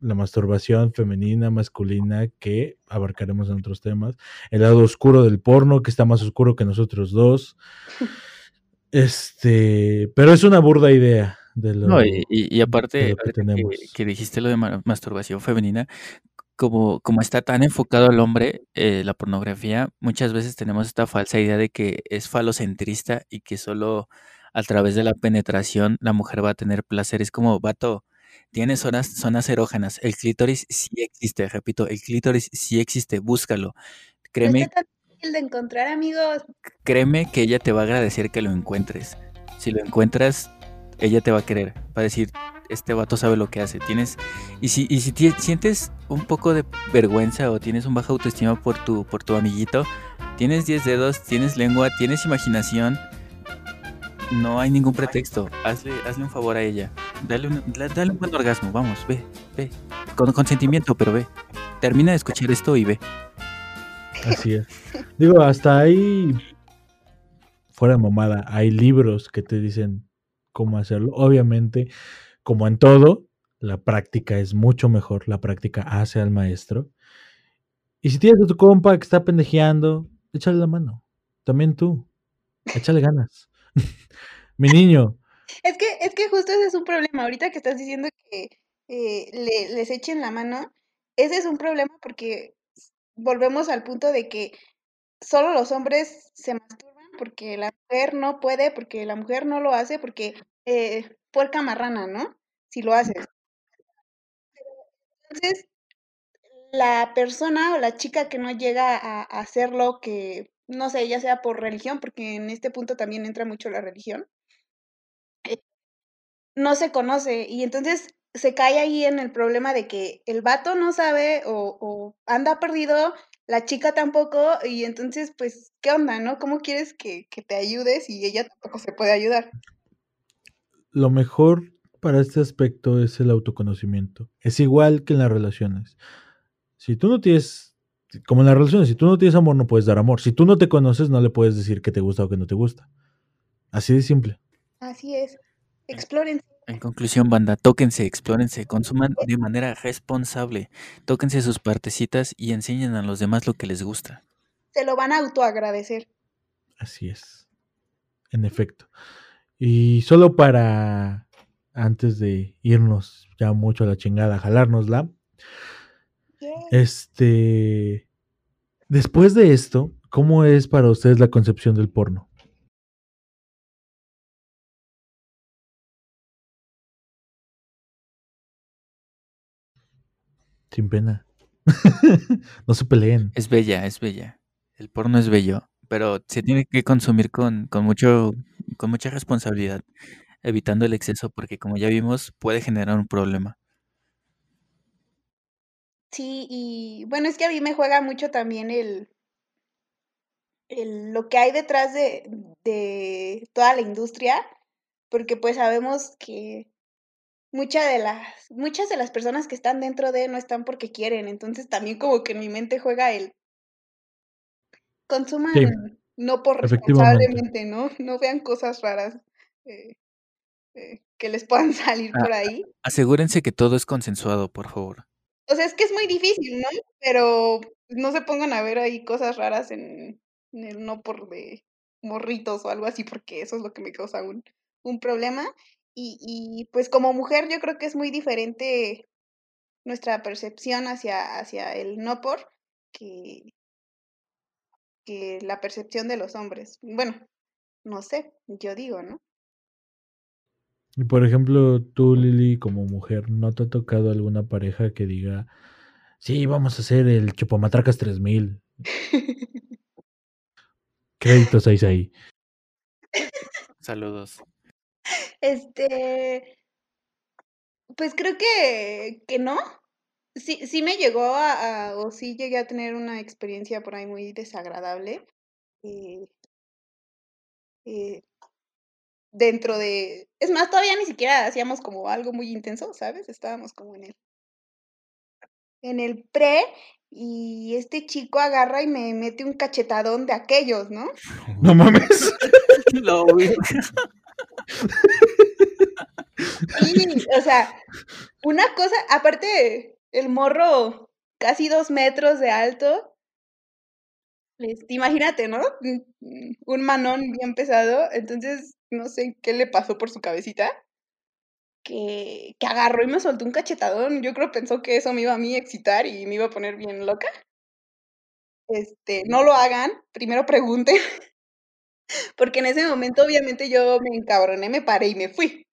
la masturbación femenina, masculina, que abarcaremos en otros temas. El lado oscuro del porno, que está más oscuro que nosotros dos. [laughs] Este, pero es una burda idea de lo, No, y, y- y aparte, de lo que dijiste lo de ma- masturbación femenina, como, como está tan enfocado al hombre, eh, la pornografía, muchas veces tenemos esta falsa idea de que es falocentrista y que solo a través de la penetración la mujer va a tener placer. Es como, vato, tienes zonas, zonas erógenas. El clítoris sí existe, repito, el clítoris sí existe, búscalo. No Créeme, está tan difícil de encontrar, amigos. créeme que ella te va a agradecer que lo encuentres. Si lo encuentras, ella te va a querer. Va a decir, este vato sabe lo que hace. Tienes, y si, y si tie- sientes un poco de vergüenza o tienes un baja autoestima por tu, por tu amiguito, tienes 10 dedos, tienes lengua, tienes imaginación. No hay ningún pretexto. Hazle, hazle un favor a ella. Dale un, dale un buen orgasmo. Vamos, ve, ve. Con consentimiento, pero ve. Termina de escuchar esto y ve. Así es. Digo, hasta ahí, fuera de mamada, hay libros que te dicen cómo hacerlo. Obviamente, como en todo, la práctica es mucho mejor. La práctica hace al maestro. Y si tienes a tu compa que está pendejeando, échale la mano. También tú. Échale ganas. [laughs] Mi niño, Es que, es que justo ese es un problema. Ahorita que estás diciendo que eh, le- les echen la mano, ese es un problema porque volvemos al punto de que solo los hombres se masturban porque la mujer no puede, porque la mujer no lo hace, porque eh, puerca marrana, ¿no? Si lo haces. Entonces, la persona o la chica que no llega a, a hacerlo, que no sé, ya sea por religión, porque en este punto también entra mucho la religión, eh, no se conoce y entonces se cae ahí en el problema de que el vato no sabe o, o anda perdido, la chica tampoco, y entonces, pues, ¿qué onda, no? ¿Cómo quieres que, que te ayudes y ella tampoco se puede ayudar? lo mejor para este aspecto es el autoconocimiento. Es igual que en las relaciones. Si tú no tienes, como en las relaciones, si tú no tienes amor, no puedes dar amor. Si tú no te conoces, no le puedes decir que te gusta o que no te gusta. Así de simple. Así es. Explórense. En conclusión, banda, tóquense, explórense, consuman de manera responsable, tóquense sus partecitas y enseñen a los demás lo que les gusta. Se lo van a autoagradecer. Así es. En efecto. Y solo para, antes de irnos ya mucho a la chingada, jalárnosla, Este. Después de esto, ¿cómo es para ustedes la concepción del porno? Sin pena. [laughs] no se peleen. Es bella, es bella. El porno es bello, pero se tiene que consumir con, con mucho, con mucha responsabilidad, evitando el exceso, porque como ya vimos, puede generar un problema. Sí, y bueno, es que a mí me juega mucho también el, el lo que hay detrás de, de toda la industria, porque pues sabemos que muchas de las, muchas de las personas que están dentro de no están porque quieren, entonces también como que en mi mente juega el consuman Sí, no por responsablemente, ¿no? No vean cosas raras eh, eh, que les puedan [laughs] salir Ah, por ahí. asegúrense que todo es consensuado, por favor. O sea, es que es muy difícil, ¿no? Pero no se pongan a ver ahí cosas raras en, en el no por de morritos o algo así, porque eso es lo que me causa un, un problema. Y, y pues como mujer yo creo que es muy diferente nuestra percepción hacia, hacia el no por que, que la percepción de los hombres. Bueno, no sé, yo digo, ¿no? Y por ejemplo, tú, Lili, como mujer, ¿no te ha tocado alguna pareja que diga, sí, vamos a hacer el Chupamatracas 3000? [laughs] Créditos ahí, ahí. Saludos. Este, pues creo que, que no. Sí, sí me llegó a, a- o sí llegué a tener una experiencia por ahí muy desagradable. eh, eh, dentro de, es más, todavía ni siquiera hacíamos como algo muy intenso, ¿sabes? Estábamos como en el, en el pre y este chico agarra y me mete un cachetadón de aquellos, ¿no? [laughs] No mames. [laughs] Lo vi. [laughs] O sea, una cosa, aparte, el morro casi dos metros de alto, imagínate, ¿no? Un- Un manón bien pesado, entonces no sé qué le pasó por su cabecita, que, que agarró y me soltó un cachetadón. Yo creo pensó que eso me iba a mí excitar y me iba a poner bien loca. Este, no lo hagan, primero pregunten, porque en ese momento obviamente yo me encabroné, me paré y me fui,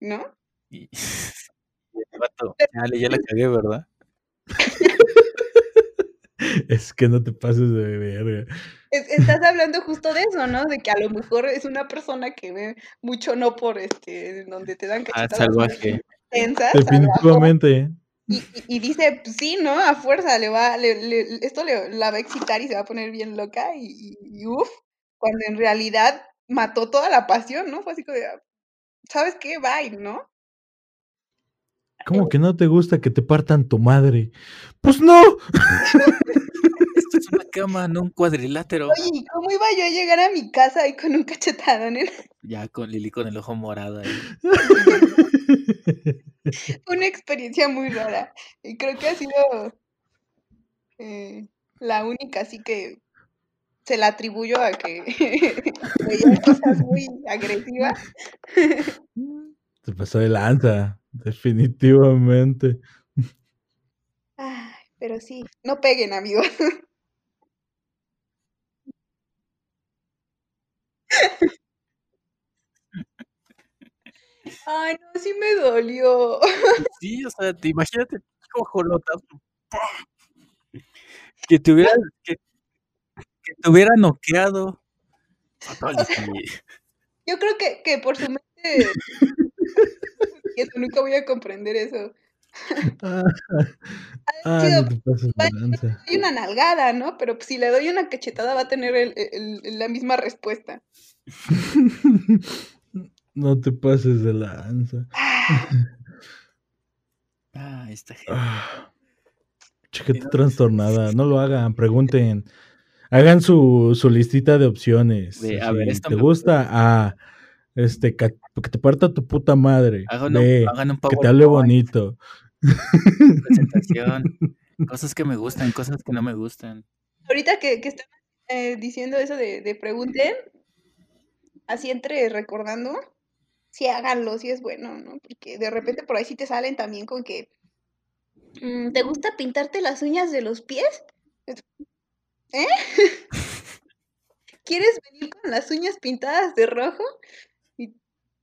¿no? Y, [laughs] "Chale, ya la cagué, ¿verdad? [laughs] Es que no te pases de verga. Es- estás hablando justo de eso, ¿no? De que a lo mejor es una persona que ve mucho no por este, donde te dan Ah, cachetadas muy salvaje. Definitivamente. y, y- y dice, pues sí, ¿no? A fuerza le va, le- le- esto le, la va a excitar y se va a poner bien loca y, y, y uf, cuando en realidad mató toda la pasión, ¿no? Fue así como de, "Ah, ¿sabes qué? Bye, ¿no? ¿Cómo que no te gusta que te partan tu madre? Pues no. [laughs] Esto es una cama, no un cuadrilátero. Oye, ¿y cómo iba yo a llegar a mi casa ahí con un cachetadón en Ya con Lili con el ojo morado ahí. [laughs] Una experiencia muy rara. Y creo que ha sido eh, la única, así que se la atribuyo a que [laughs] veía cosas muy agresivas. Se pasó de lanza, definitivamente. Ay, pero sí, no peguen, amigos. Ay, no, sí me dolió. Sí, o sea, te imagínate, cojolotazo. Que te hubiera, que, que [laughs] te hubiera noqueado. Fatality. [laughs] Yo creo que, que por su mente, [laughs] eso, nunca voy a comprender eso. Ah, ah, no te pases de Vaya, lanza. doy una nalgada, ¿no? Pero pues, si le doy una cachetada va a tener el- el- el- la misma respuesta. No te pases de lanza. Ah, Ah, esta gente. Ah, Chiquita trastornada. No lo hagan, pregunten. Hagan su, su listita de opciones. De, a ver, esto ¿Te me gusta? A. Este, que te parta tu puta madre. Hagan un, B. hagan un Que te hable bonito. presentación, [laughs] cosas que me gustan, cosas que no me gustan. ahorita que, que están eh, diciendo eso de, de pregunten, así entre recordando, sí háganlo, sí es bueno, ¿no? Porque de repente por ahí sí te salen también con que mm, ¿te gusta pintarte las uñas de los pies? ¿Eh? ¿Quieres venir con las uñas pintadas de rojo? Y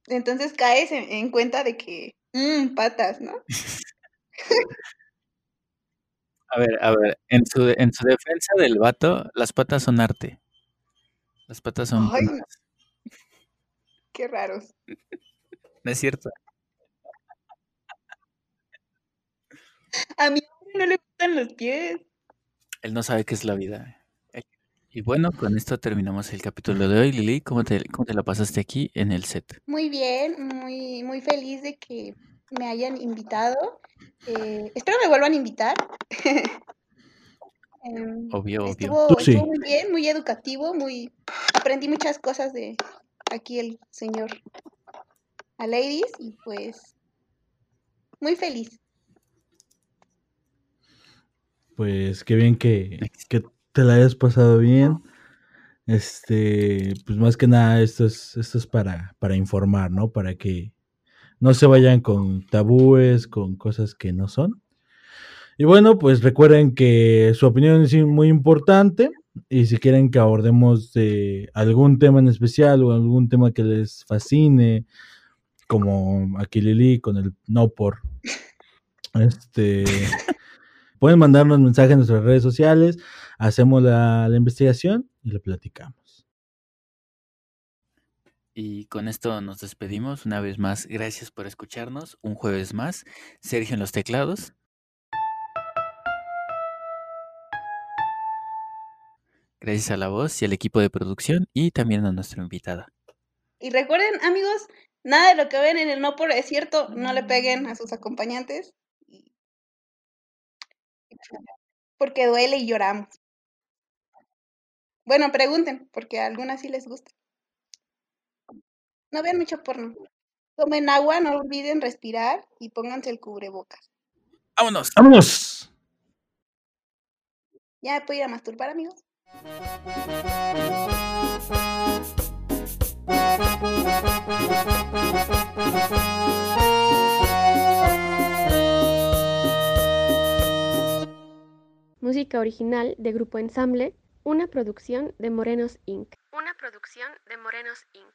entonces caes en, en cuenta de que, mmm, patas, ¿no? [laughs] A ver, a ver, en su, en su defensa del vato, las patas son arte. Las patas son... Ay, no. Qué raros. No es cierto. A mi hombre no le gustan los pies. Él no sabe qué es la vida. Y bueno, con esto terminamos el capítulo de hoy. Lili, ¿cómo te, cómo te la pasaste aquí en el set? Muy bien, muy, muy feliz de que me hayan invitado. Eh, espero me vuelvan a invitar. [laughs] Em, Obvio, obvio. estuvo, Tú sí. estuvo muy bien, muy educativo, muy aprendí muchas cosas de aquí el señor a ladies y pues muy feliz. Pues qué bien que, que te la hayas pasado bien. Este, pues más que nada, esto es, esto es para, para informar, ¿no? Para que no se vayan con tabúes, con cosas que no son. Y bueno, pues recuerden que su opinión es muy importante. Y si quieren que abordemos de algún tema en especial o algún tema que les fascine, como aquí Lili con el no por, [laughs] este, pueden mandarnos mensajes en nuestras redes sociales, hacemos la, la investigación y lo platicamos. Y con esto nos despedimos. Una vez más, gracias por escucharnos. Un jueves más. Sergio en los teclados. Gracias a la voz y al equipo de producción y también a nuestra invitada. Y recuerden, amigos, nada de lo que ven en el no por es cierto, no le peguen a sus acompañantes. Porque duele y lloramos. Bueno, pregunten, porque a algunas sí les gusta. No vean mucho porno. Tomen agua, no olviden respirar y pónganse el cubrebocas. ¡Vámonos! ¡Vámonos! Ya me puedo ir a masturbar, amigos. Música original de Grupo Ensamble, una producción de Morenos Inc. Una producción de Morenos Inc.